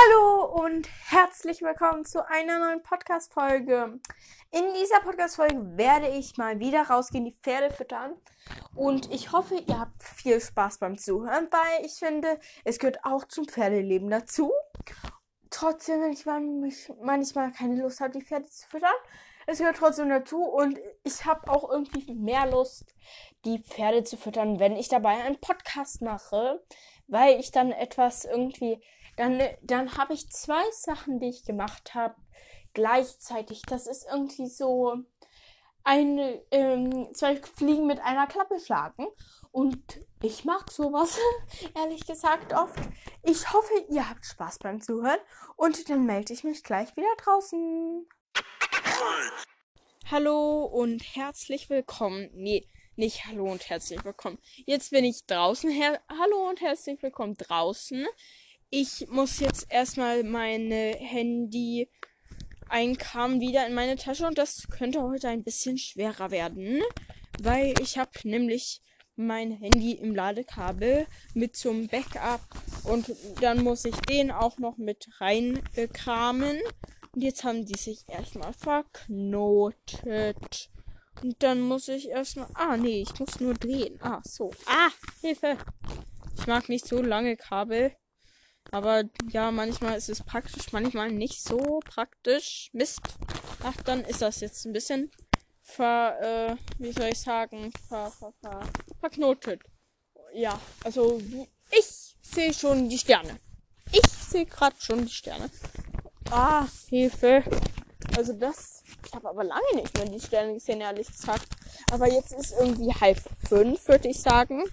Hallo und herzlich willkommen zu einer neuen Podcast-Folge. In dieser Podcast-Folge werde ich mal wieder rausgehen, die Pferde füttern. Und ich hoffe, ihr habt viel Spaß beim Zuhören, weil ich finde, es gehört auch zum Pferdeleben dazu. Trotzdem, wenn ich manchmal keine Lust habe, die Pferde zu füttern, es gehört trotzdem dazu. Und ich habe auch irgendwie mehr Lust, die Pferde zu füttern, wenn ich dabei einen Podcast mache, weil ich dann etwas irgendwie dann, dann habe ich zwei Sachen, die ich gemacht habe, gleichzeitig. Das ist irgendwie so eine, ähm, zwei Fliegen mit einer Klappe schlagen. Und ich mag sowas, ehrlich gesagt, oft. Ich hoffe, ihr habt Spaß beim Zuhören. Und dann melde ich mich gleich wieder draußen. Hallo und herzlich willkommen. Nee, nicht hallo und herzlich willkommen. Jetzt bin ich draußen. Her hallo und herzlich willkommen draußen. Ich muss jetzt erstmal meine Handy einkam wieder in meine Tasche und das könnte heute ein bisschen schwerer werden, weil ich habe nämlich mein Handy im Ladekabel mit zum Backup und dann muss ich den auch noch mit reinkramen. Und jetzt haben die sich erstmal verknotet. Und dann muss ich erstmal. Ah, nee, ich muss nur drehen. Ah, so. Ah, Hilfe. Ich mag nicht so lange Kabel. Aber ja, manchmal ist es praktisch, manchmal nicht so praktisch. Mist. Ach, dann ist das jetzt ein bisschen ver, äh, wie soll ich sagen, ver, ver, ver, verknotet. Ja, also ich sehe schon die Sterne. Ich sehe gerade schon die Sterne. Ah, Hilfe. Also das, ich habe aber lange nicht mehr die Sterne gesehen, ehrlich gesagt. Aber jetzt ist irgendwie halb fünf, würde ich sagen.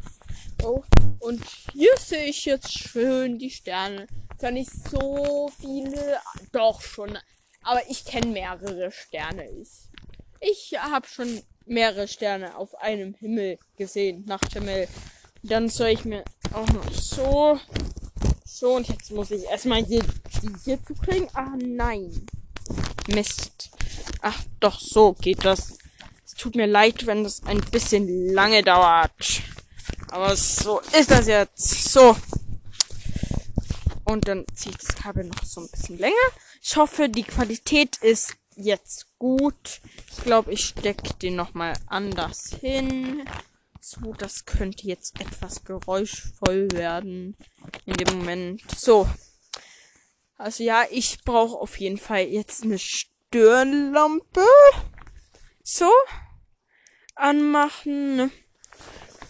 Oh, und hier sehe ich jetzt schön die Sterne. Zwar nicht so viele, doch schon. Aber ich kenne mehrere Sterne. Ich, ich habe schon mehrere Sterne auf einem Himmel gesehen, Nachthimmel. Dann soll ich mir auch noch so. So, und jetzt muss ich erstmal hier, die hier zu kriegen. Ah, nein. Mist. Ach, doch, so geht das. Es tut mir leid, wenn das ein bisschen lange dauert. Aber so ist das jetzt. So. Und dann ziehe ich das Kabel noch so ein bisschen länger. Ich hoffe, die Qualität ist jetzt gut. Ich glaube, ich stecke den nochmal anders hin. So, das könnte jetzt etwas geräuschvoll werden in dem Moment. So. Also ja, ich brauche auf jeden Fall jetzt eine Stirnlampe. So. Anmachen.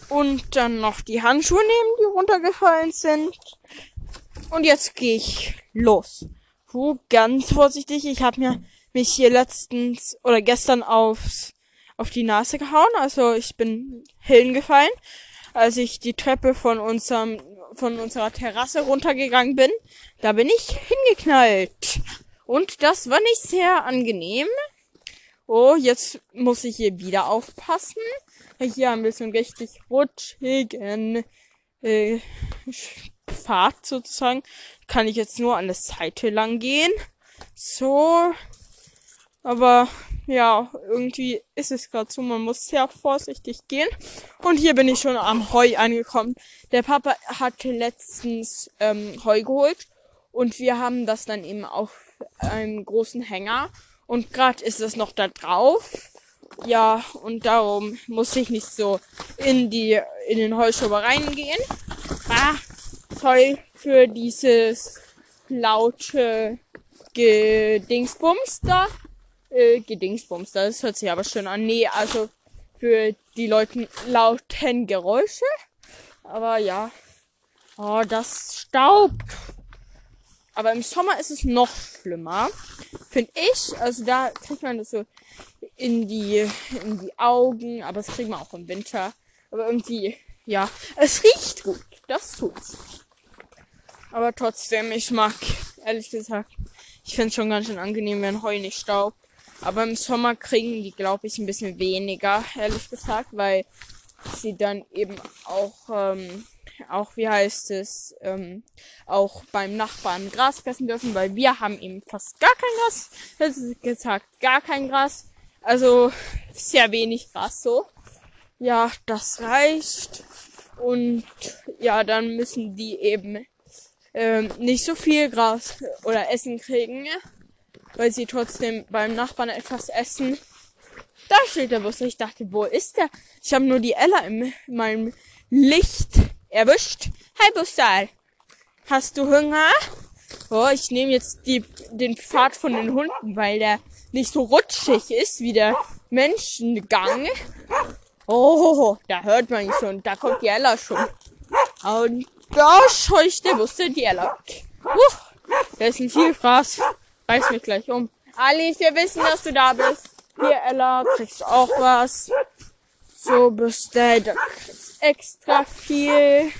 Und dann noch die Handschuhe nehmen, die runtergefallen sind. Und jetzt gehe ich los. Puh, ganz vorsichtig. Ich habe mir mich hier letztens oder gestern aufs, auf die Nase gehauen. Also ich bin hingefallen, als ich die Treppe von unserem von unserer Terrasse runtergegangen bin. Da bin ich hingeknallt. Und das war nicht sehr angenehm. Oh, jetzt muss ich hier wieder aufpassen hier haben wir so einen richtig rutschigen äh, Pfad sozusagen. Kann ich jetzt nur an der Seite lang gehen. So. Aber ja, irgendwie ist es gerade so, man muss sehr vorsichtig gehen. Und hier bin ich schon am Heu angekommen. Der Papa hatte letztens ähm, Heu geholt und wir haben das dann eben auf einem großen Hänger. Und gerade ist es noch da drauf. Ja, und darum muss ich nicht so in die, in den Heuschober reingehen. Ah, toll für dieses laute Gedingsbums da. Äh, Gedingsbums, das hört sich aber schön an. Nee, also für die Leute lauten Geräusche. Aber ja. Oh, das staubt. Aber im Sommer ist es noch schlimmer. Finde ich. Also da kriegt man das so in die, in die Augen, aber das kriegen wir auch im Winter. Aber irgendwie, ja, es riecht gut. Das tut's. Aber trotzdem, ich mag, ehrlich gesagt, ich finde es schon ganz schön angenehm, wenn Heu nicht staubt. Aber im Sommer kriegen die, glaube ich, ein bisschen weniger, ehrlich gesagt, weil sie dann eben auch, ähm, auch, wie heißt es, ähm, auch beim Nachbarn Gras fressen dürfen, weil wir haben eben fast gar kein Gras. Das ist gesagt, gar kein Gras. Also sehr wenig Gras so. Ja, das reicht. Und ja, dann müssen die eben ähm, nicht so viel Gras oder Essen kriegen, weil sie trotzdem beim Nachbarn etwas essen. Da steht der Bus. Ich dachte, wo ist der? Ich habe nur die Ella in meinem Licht erwischt. Hi Bustal, hast du Hunger? Oh, ich nehme jetzt die, den Pfad von den Hunden, weil der nicht so rutschig ist wie der Menschengang. Oh, da hört man ihn schon. Da kommt die Ella schon. Und da scheucht der Busse die Ella. Uh, da ist ein Vielfraß. Reiß mich gleich um. Alice, wir wissen, dass du da bist. Hier, Ella, kriegst auch was. So, Busse, da kriegst extra viel.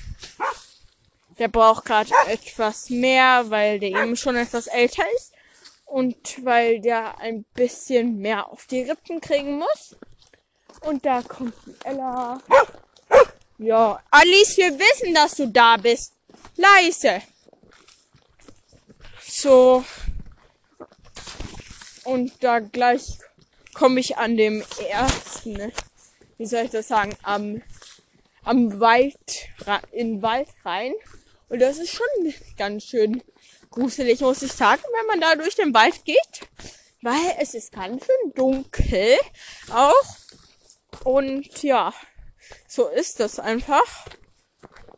Der braucht gerade etwas mehr, weil der eben schon etwas älter ist. Und weil der ein bisschen mehr auf die Rippen kriegen muss. Und da kommt die Ella. Ja, Alice, wir wissen, dass du da bist. Leise. So. Und da gleich komme ich an dem ersten, wie soll ich das sagen, am, am Wald, in den Wald rein. Und das ist schon ganz schön gruselig, muss ich sagen, wenn man da durch den Wald geht. Weil es ist ganz schön dunkel auch. Und ja, so ist das einfach.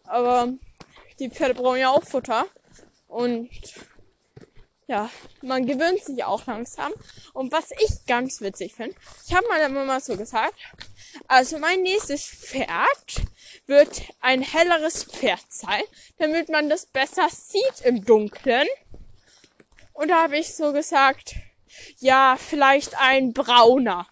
Aber die Pferde brauchen ja auch Futter. Und ja, man gewöhnt sich auch langsam. Und was ich ganz witzig finde, ich habe meiner Mama so gesagt, also mein nächstes Pferd wird ein helleres Pferd sein, damit man das besser sieht im Dunkeln. Und da habe ich so gesagt, ja, vielleicht ein brauner.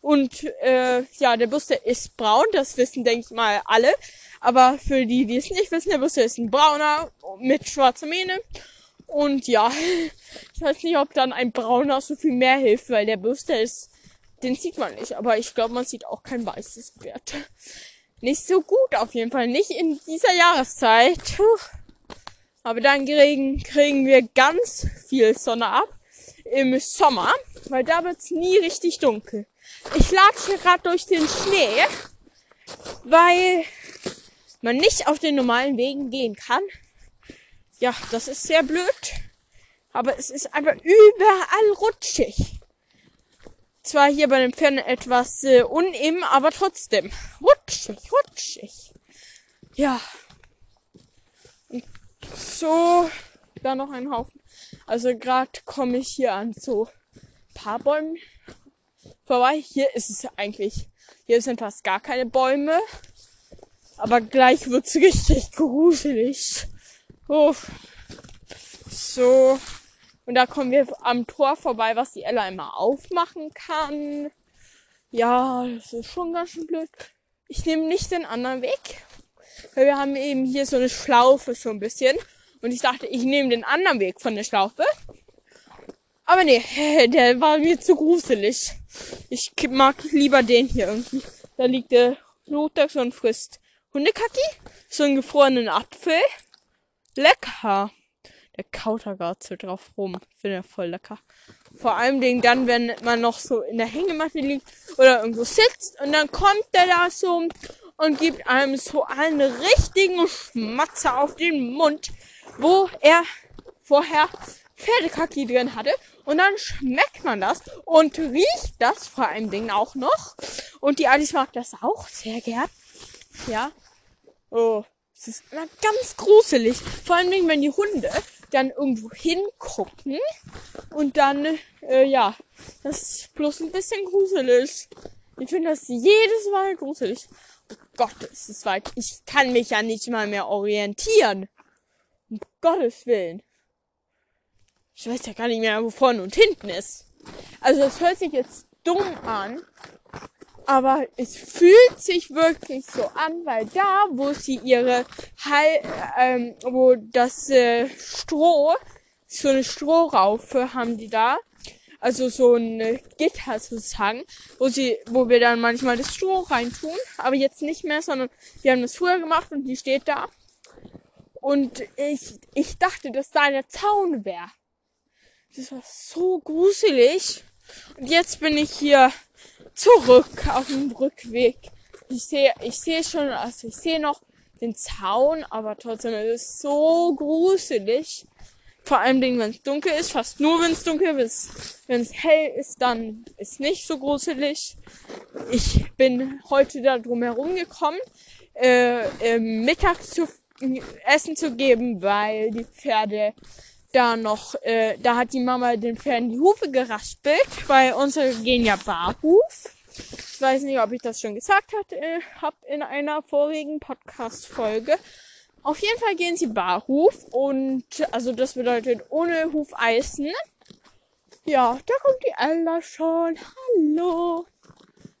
Und äh, ja, der Busse ist braun, das wissen, denke ich mal, alle. Aber für die, die es nicht wissen, der Busse ist ein brauner mit schwarzer Mähne. Und ja, ich weiß nicht, ob dann ein brauner so viel mehr hilft, weil der Busse ist, den sieht man nicht. Aber ich glaube, man sieht auch kein weißes Pferd. Nicht so gut auf jeden Fall, nicht in dieser Jahreszeit. Aber dann kriegen, kriegen wir ganz viel Sonne ab im Sommer, weil da wird's nie richtig dunkel. Ich latsche gerade durch den Schnee, weil man nicht auf den normalen Wegen gehen kann. Ja, das ist sehr blöd. Aber es ist einfach überall rutschig. Zwar hier bei den Pferden etwas äh, uneben, aber trotzdem. Rutschig, rutschig. Ja. Und so, da noch ein Haufen. Also gerade komme ich hier an so paar Bäumen vorbei. Hier ist es eigentlich, hier sind fast gar keine Bäume. Aber gleich wird's richtig gruselig. Oh. So. Und da kommen wir am Tor vorbei, was die Ella immer aufmachen kann. Ja, das ist schon ganz schön blöd. Ich nehme nicht den anderen Weg. Weil wir haben eben hier so eine Schlaufe so ein bisschen. Und ich dachte, ich nehme den anderen Weg von der Schlaufe. Aber nee, der war mir zu gruselig. Ich mag lieber den hier irgendwie. Da liegt der Flugtag und frisst Hundekacki, so einen gefrorenen Apfel. Lecker. Der kaut da gerade so drauf rum. Finde er voll lecker. Vor allem Dingen dann, wenn man noch so in der Hängematte liegt oder irgendwo sitzt und dann kommt der da so und gibt einem so einen richtigen Schmatzer auf den Mund, wo er vorher Pferdekacki drin hatte. Und dann schmeckt man das und riecht das vor allem Dingen auch noch. Und die Alice mag das auch sehr gern. Ja. Oh, es ist immer ganz gruselig. Vor allem Dingen, wenn die Hunde dann irgendwo hingucken und dann, äh, ja, das ist bloß ein bisschen gruselig. Ich finde das jedes Mal gruselig. Oh Gott, ist es weit. Ich kann mich ja nicht mal mehr orientieren. Um Gottes Willen. Ich weiß ja gar nicht mehr, wo vorne und hinten ist. Also es hört sich jetzt dumm an, aber es fühlt sich wirklich so an, weil da, wo sie ihre Hal ähm, wo das äh, Stroh, so eine Strohraufe haben die da, also so ein Gitter sozusagen, wo sie, wo wir dann manchmal das Stroh reintun, aber jetzt nicht mehr, sondern wir haben das früher gemacht und die steht da. Und ich, ich dachte, dass da der Zaun wäre. Das war so gruselig. Und jetzt bin ich hier zurück auf dem Rückweg. Ich sehe, ich sehe schon, also ich sehe noch den Zaun, aber trotzdem ist es so gruselig. Vor allem, wenn es dunkel ist, fast nur wenn es dunkel ist. Wenn es hell ist, dann ist nicht so gruselig. Ich bin heute da drum herum gekommen, äh, äh, Mittag zu Essen zu geben, weil die Pferde da noch, äh, da hat die Mama den Pferden die Hufe geraspelt, weil unsere gehen ja barhuf. Ich weiß nicht, ob ich das schon gesagt hat, äh, hab in einer vorigen Podcast-Folge. Auf jeden Fall gehen sie barhuf und also das bedeutet ohne Hufeisen. Ja, da kommt die Ella schon. Hallo.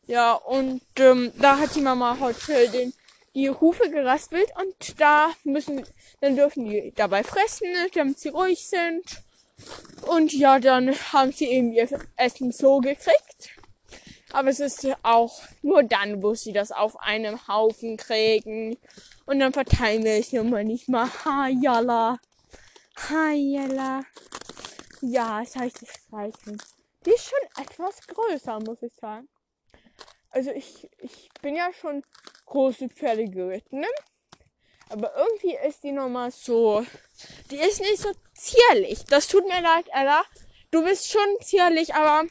Ja, und ähm, da hat die Mama heute den, die Hufe geraspelt und da müssen, dann dürfen die dabei fressen, damit sie ruhig sind. Und ja, dann haben sie eben ihr Essen so gekriegt. Aber es ist auch nur dann, wo sie das auf einem Haufen kriegen. Und dann verteilen wir es immer nicht mal. Hayala. Hayala. Ja, es heißt Streichen. Die ist schon etwas größer, muss ich sagen. Also ich, ich bin ja schon große Pferde geritten. Ne? Aber irgendwie ist die nochmal so. Die ist nicht so zierlich. Das tut mir leid, Ella. Du bist schon zierlich, aber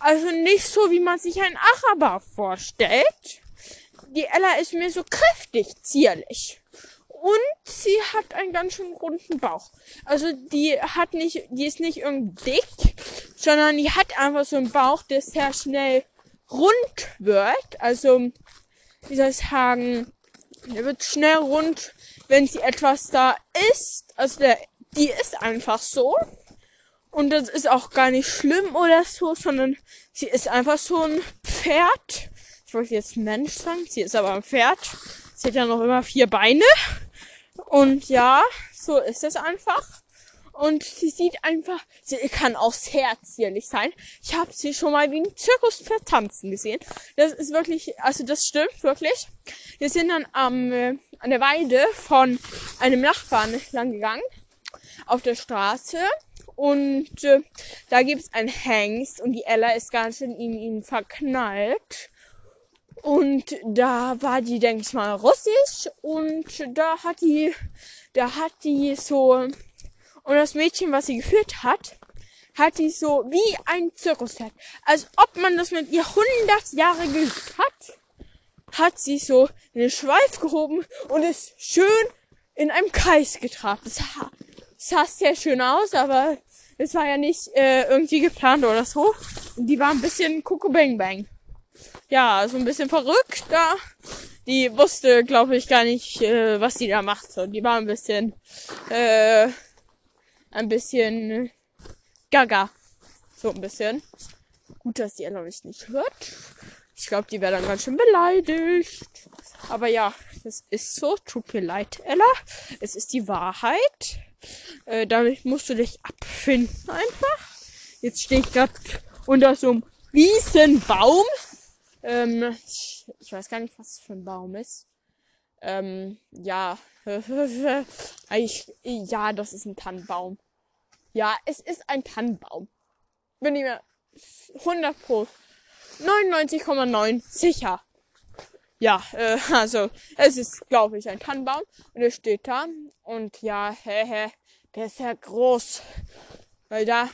also nicht so, wie man sich ein Araber vorstellt. Die Ella ist mir so kräftig zierlich. Und sie hat einen ganz schön runden Bauch. Also die hat nicht, die ist nicht irgendwie dick, sondern die hat einfach so einen Bauch, der sehr schnell rund wird. Also, wie soll ich sagen, der wird schnell rund, wenn sie etwas da isst. Also der, die ist einfach so. Und das ist auch gar nicht schlimm oder so, sondern sie ist einfach so ein Pferd. Ich wollte jetzt Mensch sagen, sie ist aber ein Pferd. Sie hat ja noch immer vier Beine. Und ja, so ist es einfach. Und sie sieht einfach, sie kann auch sehr zierlich sein. Ich habe sie schon mal wie ein Zirkuspferd tanzen gesehen. Das ist wirklich, also das stimmt wirklich. Wir sind dann am, äh, an der Weide von einem Nachbarn lang gegangen. Auf der Straße. Und äh, da gibt's ein Hengst und die Ella ist ganz schön in ihn verknallt. Und da war die, denke ich mal, russisch und da hat die, da hat die so, und das Mädchen, was sie geführt hat, hat die so wie ein Zirkuspferd. Als ob man das mit ihr 100 Jahre geübt hat, hat sie so den Schweif gehoben und ist schön in einem Kreis getrabt. Das sah, sah sehr schön aus, aber es war ja nicht äh, irgendwie geplant oder so. Und die war ein bisschen Kuckuck Bang Bang. Ja, so ein bisschen verrückt da. Die wusste, glaube ich, gar nicht, äh, was die da macht. So, die war ein bisschen, äh, ein bisschen gaga. So ein bisschen. Gut, dass die Ella mich nicht hört. Ich glaube, die wäre dann ganz schön beleidigt. Aber ja, das ist so. Tut mir leid, Ella. Es ist die Wahrheit. Äh, damit musst du dich abfinden einfach. Jetzt stehe ich gerade unter so einem Riesenbaum. Ähm, ich, ich weiß gar nicht, was das für ein Baum ist. Ähm, ja. ich, ja, das ist ein Tannenbaum. Ja, es ist ein Tannenbaum. Bin ich mir 100 pro 99,9 sicher. Ja, äh, also es ist, glaube ich, ein Tannenbaum und er steht da und ja, hä, hä, der ist ja groß, weil da,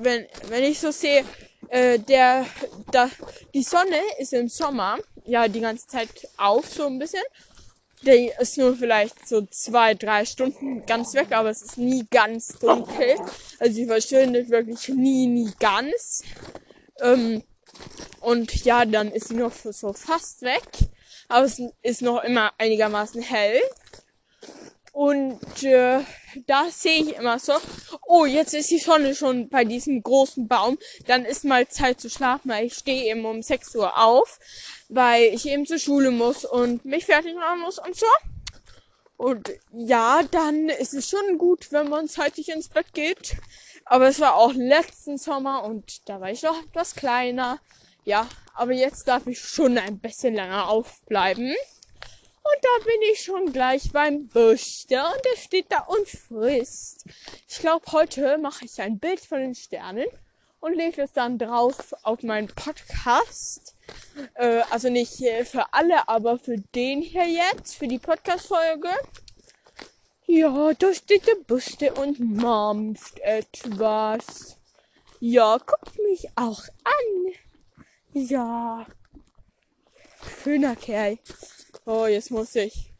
wenn wenn ich so sehe, äh, der, da die Sonne ist im Sommer ja die ganze Zeit auf so ein bisschen. Der ist nur vielleicht so zwei, drei Stunden ganz weg, aber es ist nie ganz dunkel. Also sie verschwindet wirklich nie, nie ganz. Ähm, und ja, dann ist sie noch so fast weg aber es ist noch immer einigermaßen hell. Und äh, da sehe ich immer so, oh, jetzt ist die Sonne schon bei diesem großen Baum. Dann ist mal Zeit zu schlafen, weil ich stehe eben um 6 Uhr auf, weil ich eben zur Schule muss und mich fertig machen muss und so. Und ja, dann ist es schon gut, wenn man zeitig ins Bett geht. Aber es war auch letzten Sommer und da war ich noch etwas kleiner. Ja, aber jetzt darf ich schon ein bisschen länger aufbleiben. Und da bin ich schon gleich beim Büchter und der steht da und frisst. Ich glaube, heute mache ich ein Bild von den Sternen und lege es dann drauf auf meinen Podcast. Äh, also nicht für alle, aber für den hier jetzt, für die Podcast-Folge. Ja, da steht der Buste und mampft etwas. Ja, guckt mich auch an. Ja. Schöner Kerl. Oh, jetzt muss ich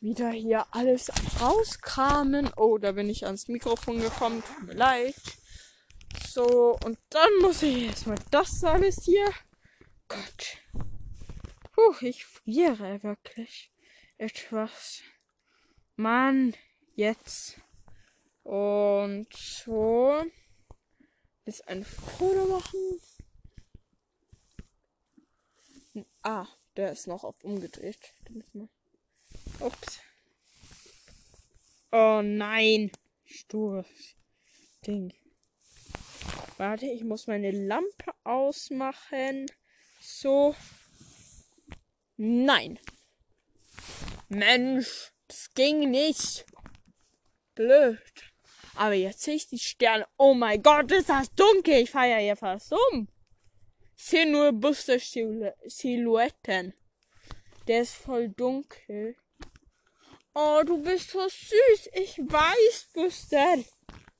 wieder hier alles rauskramen. Oh, da bin ich ans Mikrofon gekommen. Tut mir leid. So, und dann muss ich erstmal das alles hier. Gott. Puh, ich friere wirklich etwas. Mann, jetzt. Und so. Jetzt ein Foto machen. Ah, der ist noch auf umgedreht. Ups. Oh nein. Stures Ding. Warte, ich muss meine Lampe ausmachen. So. Nein. Mensch, das ging nicht. Blöd. Aber jetzt sehe ich die Sterne. Oh mein Gott, ist das dunkel. Ich ja hier fast um. Sehe nur Buster Silhouetten. Der ist voll dunkel. Oh, du bist so süß. Ich weiß, Buster.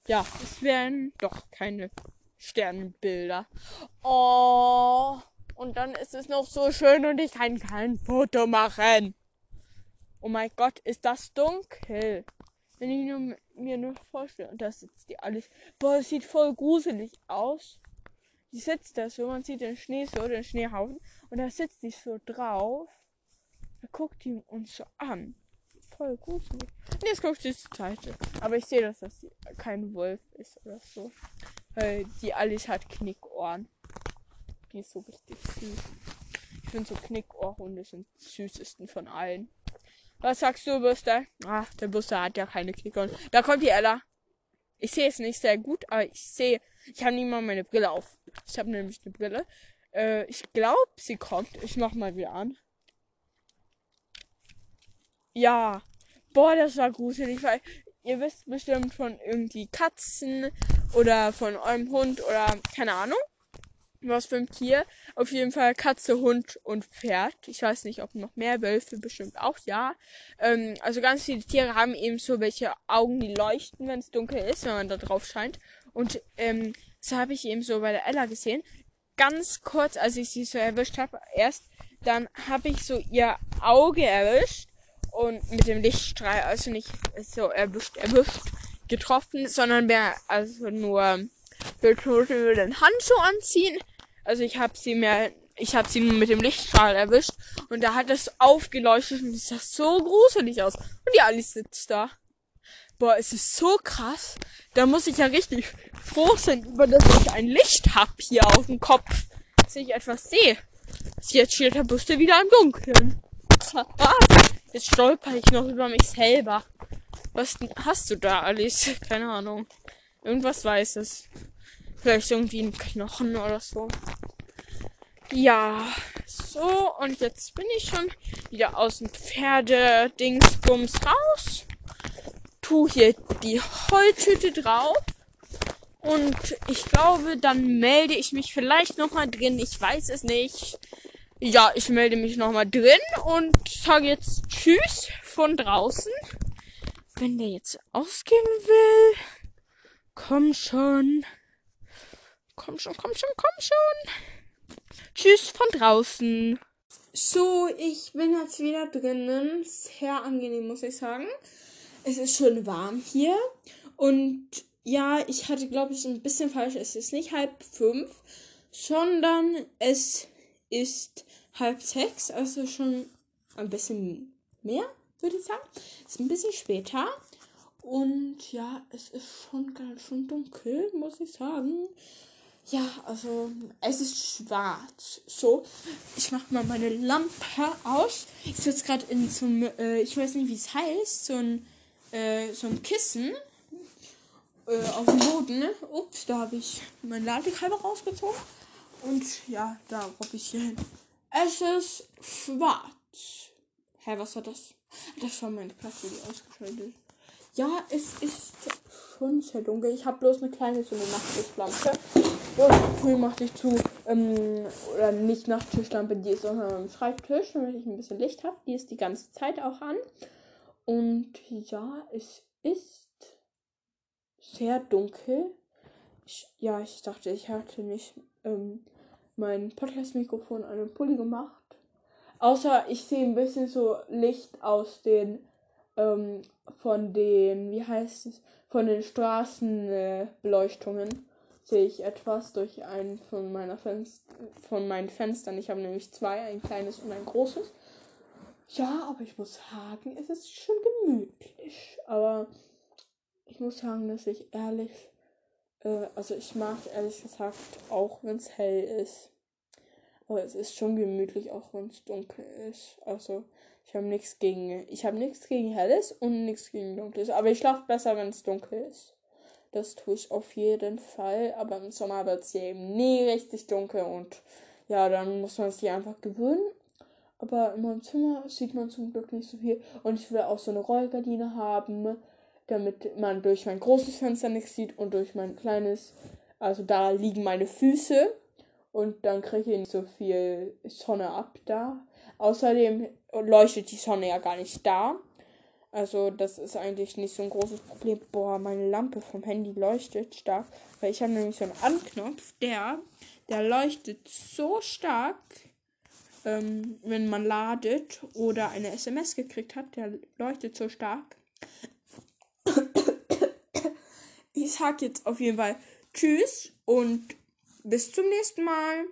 Ja, es wären doch keine Sternbilder. Oh, und dann ist es noch so schön und ich kann kein Foto machen. Oh mein Gott, ist das dunkel. Wenn ich nur, mir nur vorstelle, und da sitzt die alles. Boah, das sieht voll gruselig aus. Die sitzt da so, man sieht den Schnee so, den Schneehaufen, und da sitzt die so drauf. Da guckt die uns so an. Voll gruselig. Und jetzt guckt sie zur Seite. Aber ich sehe, dass das kein Wolf ist oder so. Weil die Alice hat Knickohren. Die ist so richtig süß. Ich finde so Knickohrhunde sind süßesten von allen. Was sagst du, Buster? Ah, der Buster hat ja keine Knickohren. Da kommt die Ella. Ich sehe es nicht sehr gut, aber ich sehe. Ich habe nie mal meine Brille auf. Ich habe nämlich eine Brille. Äh, ich glaube, sie kommt. Ich mach mal wieder an. Ja. Boah, das war gruselig, weil ihr wisst bestimmt von irgendwie Katzen oder von eurem Hund oder keine Ahnung. Was für ein Tier. Auf jeden Fall Katze, Hund und Pferd. Ich weiß nicht, ob noch mehr Wölfe, bestimmt auch, ja. Ähm, also ganz viele Tiere haben eben so welche Augen, die leuchten, wenn es dunkel ist, wenn man da drauf scheint. Und ähm, das habe ich eben so bei der Ella gesehen. Ganz kurz, als ich sie so erwischt habe, erst, dann habe ich so ihr Auge erwischt und mit dem Lichtstrahl, also nicht so erwischt, erwischt, getroffen, sondern wäre also nur muss ich mir den Handschuh anziehen. Also ich habe sie mir, ich habe sie mit dem Lichtstrahl erwischt und da hat es aufgeleuchtet und es sah so gruselig aus. Und die Alice sitzt da. Boah, es ist so krass. Da muss ich ja richtig froh sein, über dass ich ein Licht hab hier auf dem Kopf. Dass ich etwas sehe. Jetzt steht der Buste wieder im Dunkeln. Jetzt stolper ich noch über mich selber. Was hast du da, Alice? Keine Ahnung. Irgendwas Weißes. Vielleicht irgendwie ein Knochen oder so. Ja, so, und jetzt bin ich schon wieder aus dem Pferdedingsbums raus. Tu hier die Heultüte drauf. Und ich glaube, dann melde ich mich vielleicht nochmal drin. Ich weiß es nicht. Ja, ich melde mich nochmal drin und sage jetzt Tschüss von draußen. Wenn der jetzt ausgehen will, komm schon. Komm schon, komm schon, komm schon. Tschüss von draußen. So, ich bin jetzt wieder drinnen. Sehr angenehm, muss ich sagen. Es ist schön warm hier. Und ja, ich hatte, glaube ich, ein bisschen falsch. Es ist nicht halb fünf, sondern es ist halb sechs. Also schon ein bisschen mehr, würde ich sagen. Es ist ein bisschen später. Und ja, es ist schon ganz schön dunkel, muss ich sagen. Ja, also es ist schwarz. So, ich mache mal meine Lampe aus. Ich sitze gerade in so einem, äh, ich weiß nicht, wie es heißt, so ein, äh, Kissen äh, auf dem Boden. Ups, da habe ich mein Ladekabel rausgezogen. Und ja, da robbe ich hier hin. Es ist schwarz. Hä, was war das? Das war meine Platte, die ausgeschaltet. Ja, es ist schon sehr dunkel. Ich habe bloß eine kleine so eine Nachtlichtlampe. Früh machte ich zu, ähm, oder nicht Nachttischlampe, die ist auch am Schreibtisch, damit ich ein bisschen Licht habe. Die ist die ganze Zeit auch an. Und ja, es ist sehr dunkel. Ich, ja, ich dachte, ich hatte nicht ähm, mein Podcast-Mikrofon an den Pulli gemacht. Außer ich sehe ein bisschen so Licht aus den, ähm, von den, wie heißt es, von den Straßenbeleuchtungen äh, sehe ich etwas durch einen von meiner Fenster, von meinen Fenstern. Ich habe nämlich zwei, ein kleines und ein großes. Ja, aber ich muss sagen, es ist schon gemütlich. Aber ich muss sagen, dass ich ehrlich, äh, also ich mag ehrlich gesagt auch, wenn es hell ist. Aber es ist schon gemütlich, auch wenn es dunkel ist. Also ich habe nichts gegen, ich habe nichts gegen helles und nichts gegen dunkles. Aber ich schlafe besser, wenn es dunkel ist. Das tue ich auf jeden Fall. Aber im Sommer wird es eben nie richtig dunkel und ja, dann muss man sich einfach gewöhnen. Aber in meinem Zimmer sieht man zum Glück nicht so viel. Und ich will auch so eine Rollgardine haben, damit man durch mein großes Fenster nichts sieht und durch mein kleines, also da liegen meine Füße. Und dann kriege ich nicht so viel Sonne ab da. Außerdem leuchtet die Sonne ja gar nicht da. Also das ist eigentlich nicht so ein großes Problem. Boah, meine Lampe vom Handy leuchtet stark. Weil ich habe nämlich so einen Anknopf, der, der leuchtet so stark, ähm, wenn man ladet oder eine SMS gekriegt hat. Der leuchtet so stark. Ich sag jetzt auf jeden Fall Tschüss und bis zum nächsten Mal.